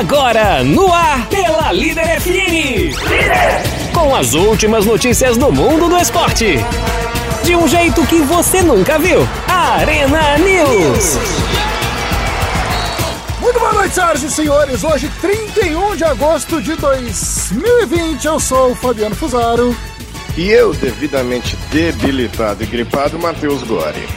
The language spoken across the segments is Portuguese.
Agora, no ar, pela Líder FM. Com as últimas notícias do mundo do esporte. De um jeito que você nunca viu. Arena News. Muito boa noite, senhoras e senhores. Hoje, 31 de agosto de 2020, eu sou o Fabiano Fusaro. E eu, devidamente debilitado e gripado, Matheus Gori.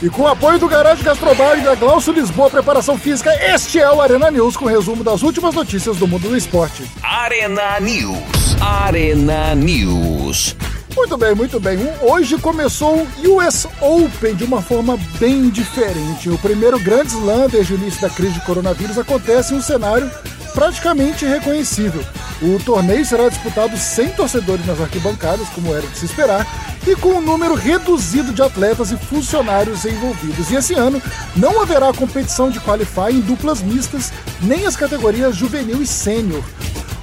E com o apoio do Garage Gastrobar e da Glaucio Lisboa Preparação Física, este é o Arena News com resumo das últimas notícias do mundo do esporte. Arena News. Arena News. Muito bem, muito bem. Hoje começou o US Open de uma forma bem diferente. O primeiro grande slam desde o início da crise de coronavírus acontece em um cenário praticamente reconhecível. O torneio será disputado sem torcedores nas arquibancadas, como era de se esperar, e com um número reduzido de atletas e funcionários envolvidos. E esse ano não haverá competição de qualify em duplas mistas, nem as categorias juvenil e sênior.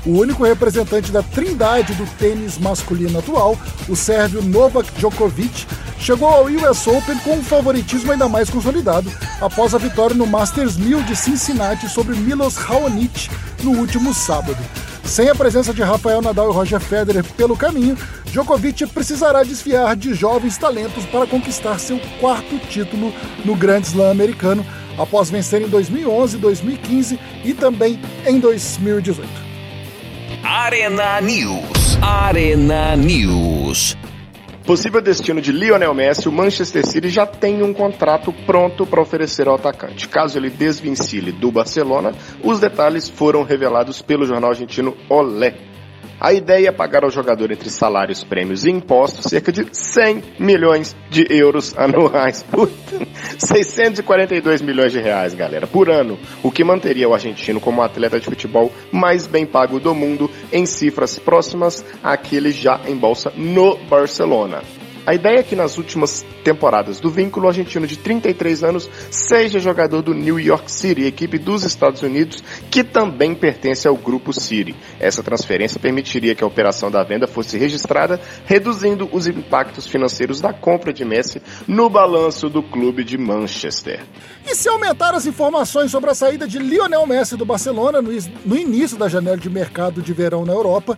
O único representante da trindade do tênis masculino atual, o sérvio Novak Djokovic, chegou ao US Open com um favoritismo ainda mais consolidado após a vitória no Masters 1000 de Cincinnati sobre Milos Raonic no último sábado. Sem a presença de Rafael Nadal e Roger Federer pelo caminho, Djokovic precisará desfiar de jovens talentos para conquistar seu quarto título no Grand Slam americano, após vencer em 2011, 2015 e também em 2018. Arena News. Arena News. Possível destino de Lionel Messi, o Manchester City já tem um contrato pronto para oferecer ao atacante. Caso ele desvincile do Barcelona, os detalhes foram revelados pelo jornal argentino Olé. A ideia é pagar ao jogador entre salários, prêmios e impostos cerca de 100 milhões de euros anuais. Puta, 642 milhões de reais, galera, por ano, o que manteria o argentino como o atleta de futebol mais bem pago do mundo em cifras próximas àquele já em bolsa no Barcelona. A ideia é que nas últimas temporadas do vínculo, o argentino de 33 anos seja jogador do New York City, equipe dos Estados Unidos, que também pertence ao grupo City. Essa transferência permitiria que a operação da venda fosse registrada, reduzindo os impactos financeiros da compra de Messi no balanço do clube de Manchester. E se aumentar as informações sobre a saída de Lionel Messi do Barcelona no, no início da janela de mercado de verão na Europa,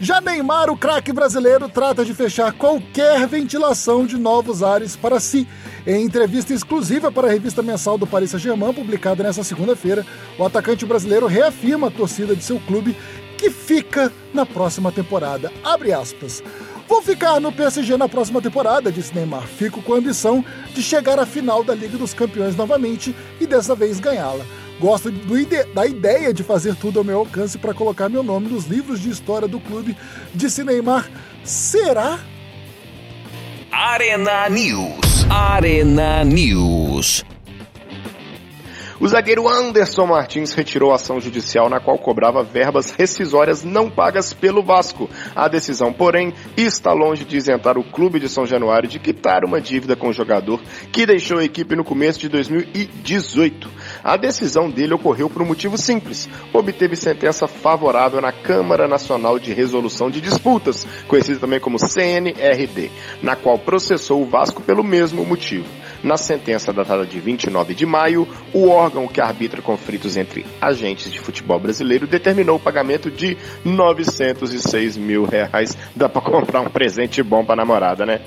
já Neymar, o craque brasileiro, trata de fechar qualquer ventilação de novos ares para si. Em entrevista exclusiva para a revista mensal do Paris Saint-Germain, publicada nesta segunda-feira, o atacante brasileiro reafirma a torcida de seu clube que fica na próxima temporada. Abre aspas. Vou ficar no PSG na próxima temporada, disse Neymar. Fico com a ambição de chegar à final da Liga dos Campeões novamente e dessa vez ganhá-la. Gosto ide da ideia de fazer tudo ao meu alcance para colocar meu nome nos livros de história do clube, disse Neymar. Será? Arena News. Arena News. O zagueiro Anderson Martins retirou a ação judicial na qual cobrava verbas rescisórias não pagas pelo Vasco. A decisão, porém, está longe de isentar o clube de São Januário de quitar uma dívida com o jogador que deixou a equipe no começo de 2018. A decisão dele ocorreu por um motivo simples. Obteve sentença favorável na Câmara Nacional de Resolução de Disputas, conhecida também como CNRD, na qual processou o Vasco pelo mesmo motivo. Na sentença datada de 29 de maio, o órgão que arbitra conflitos entre agentes de futebol brasileiro determinou o pagamento de 906 mil reais. Dá pra comprar um presente bom pra namorada, né?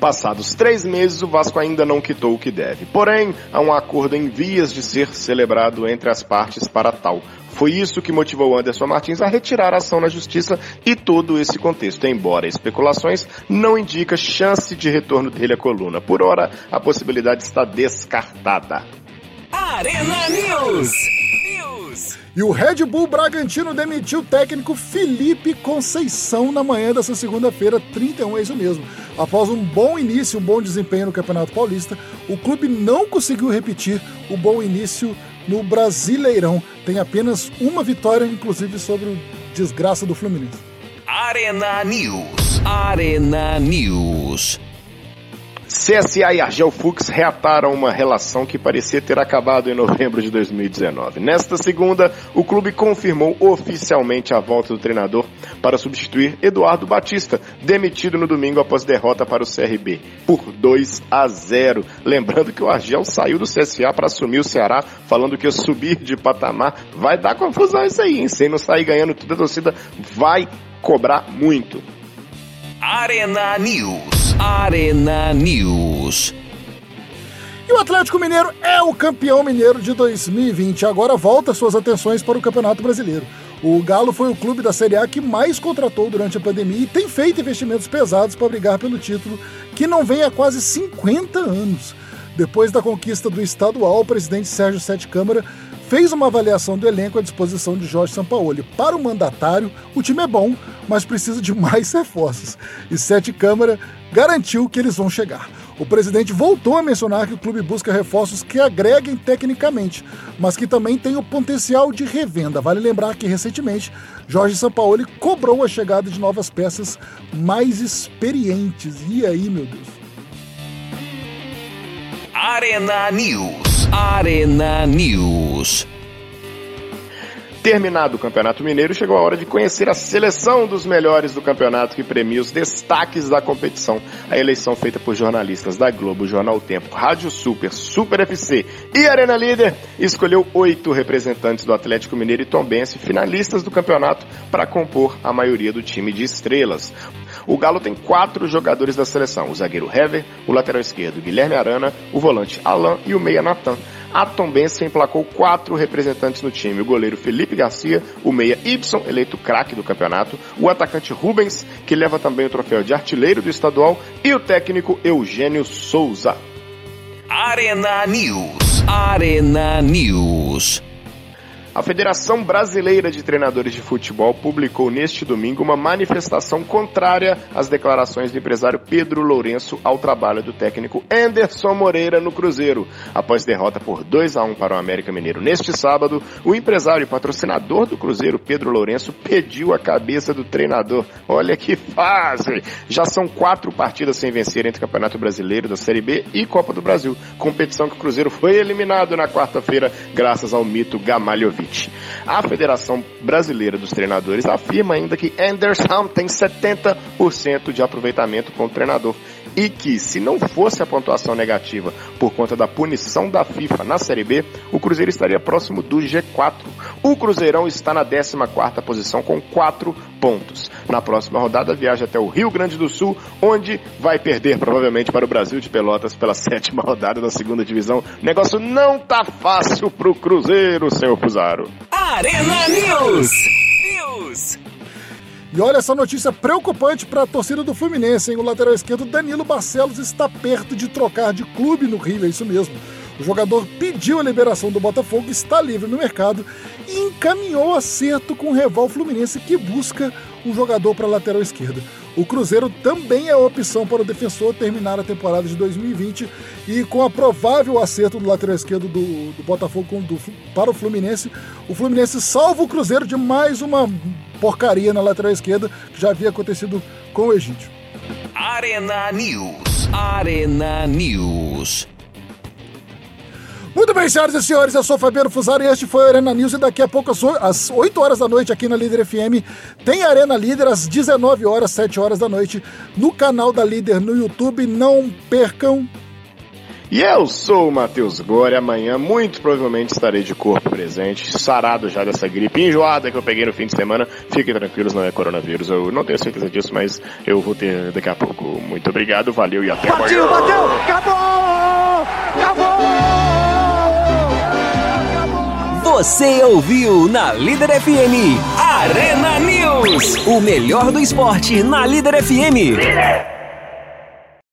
Passados três meses, o Vasco ainda não quitou o que deve. Porém, há um acordo em vias de ser celebrado entre as partes para tal. Foi isso que motivou Anderson Martins a retirar a ação na justiça e todo esse contexto, embora especulações não indica chance de retorno dele à coluna. Por hora, a possibilidade está descartada. Arena News. E o Red Bull Bragantino demitiu o técnico Felipe Conceição na manhã dessa segunda-feira, 31, é isso mesmo. Após um bom início, um bom desempenho no Campeonato Paulista, o clube não conseguiu repetir o bom início no Brasileirão. Tem apenas uma vitória, inclusive sobre o desgraça do Fluminense. Arena News. Arena News. CSA e Argel Fux reataram uma relação que parecia ter acabado em novembro de 2019. Nesta segunda, o clube confirmou oficialmente a volta do treinador para substituir Eduardo Batista, demitido no domingo após derrota para o CRB por 2 a 0. Lembrando que o Argel saiu do CSA para assumir o Ceará, falando que subir de patamar. Vai dar confusão isso aí, hein? Se não sair ganhando tudo, a torcida vai cobrar muito. Arena News. Arena News. E o Atlético Mineiro é o campeão mineiro de 2020. Agora volta suas atenções para o Campeonato Brasileiro. O Galo foi o clube da Série A que mais contratou durante a pandemia e tem feito investimentos pesados para brigar pelo título, que não vem há quase 50 anos. Depois da conquista do estadual, o presidente Sérgio Sete Câmara fez uma avaliação do elenco à disposição de Jorge Sampaoli. Para o mandatário, o time é bom, mas precisa de mais reforços. E Sete Câmara garantiu que eles vão chegar. O presidente voltou a mencionar que o clube busca reforços que agreguem tecnicamente, mas que também têm o potencial de revenda. Vale lembrar que recentemente Jorge Sampaoli cobrou a chegada de novas peças mais experientes. E aí, meu Deus? Arena News. Arena News. Terminado o Campeonato Mineiro, chegou a hora de conhecer a seleção dos melhores do campeonato que premia os destaques da competição. A eleição feita por jornalistas da Globo, Jornal Tempo, Rádio Super, Super FC e Arena Líder escolheu oito representantes do Atlético Mineiro e Tombense, finalistas do campeonato, para compor a maioria do time de estrelas. O Galo tem quatro jogadores da seleção: o zagueiro Hever, o lateral esquerdo Guilherme Arana, o volante Alain e o meia Natan. A Tombense emplacou quatro representantes no time: o goleiro Felipe Garcia, o meia Y, eleito craque do campeonato, o atacante Rubens, que leva também o troféu de artilheiro do estadual, e o técnico Eugênio Souza. Arena News. Arena News. A Federação Brasileira de Treinadores de Futebol publicou neste domingo uma manifestação contrária às declarações do empresário Pedro Lourenço ao trabalho do técnico Anderson Moreira no Cruzeiro. Após derrota por 2 a 1 para o América Mineiro neste sábado, o empresário e patrocinador do Cruzeiro, Pedro Lourenço, pediu a cabeça do treinador. Olha que fase! Já são quatro partidas sem vencer entre Campeonato Brasileiro da Série B e Copa do Brasil, competição que o Cruzeiro foi eliminado na quarta-feira graças ao mito Gamalhovic. A Federação Brasileira dos Treinadores afirma ainda que Anderson tem 70% de aproveitamento como treinador e que, se não fosse a pontuação negativa por conta da punição da FIFA na Série B, o Cruzeiro estaria próximo do G4. O Cruzeirão está na 14ª posição com 4 pontos. Na próxima rodada viaja até o Rio Grande do Sul, onde vai perder provavelmente para o Brasil de Pelotas pela sétima rodada da segunda divisão. O negócio não tá fácil pro Cruzeiro, senhor Fusaro. Arena News. News. E olha essa notícia preocupante para a torcida do Fluminense, hein? O lateral esquerdo Danilo Barcelos está perto de trocar de clube no Rio, é isso mesmo. O jogador pediu a liberação do Botafogo, está livre no mercado e encaminhou acerto com o rival Fluminense que busca um jogador para a lateral esquerda. O Cruzeiro também é opção para o defensor terminar a temporada de 2020 e com a provável acerto do lateral esquerdo do, do Botafogo do, para o Fluminense, o Fluminense salva o Cruzeiro de mais uma porcaria na lateral esquerda que já havia acontecido com o Egídio. Arena News. Arena News. Muito bem, senhoras e senhores, eu sou Fabiano Fusaro e este foi a Arena News e daqui a pouco às 8 horas da noite aqui na Líder FM tem Arena Líder às 19 horas, 7 horas da noite no canal da Líder no YouTube. Não percam. E eu sou o Matheus Gore. Amanhã, muito provavelmente, estarei de corpo presente, sarado já dessa gripe enjoada que eu peguei no fim de semana. Fiquem tranquilos, não é coronavírus. Eu não tenho certeza disso, mas eu vou ter daqui a pouco. Muito obrigado, valeu e até Partiu, amanhã. bateu, acabou! Acabou! Você ouviu na Líder FM Arena News. O melhor do esporte na Líder FM.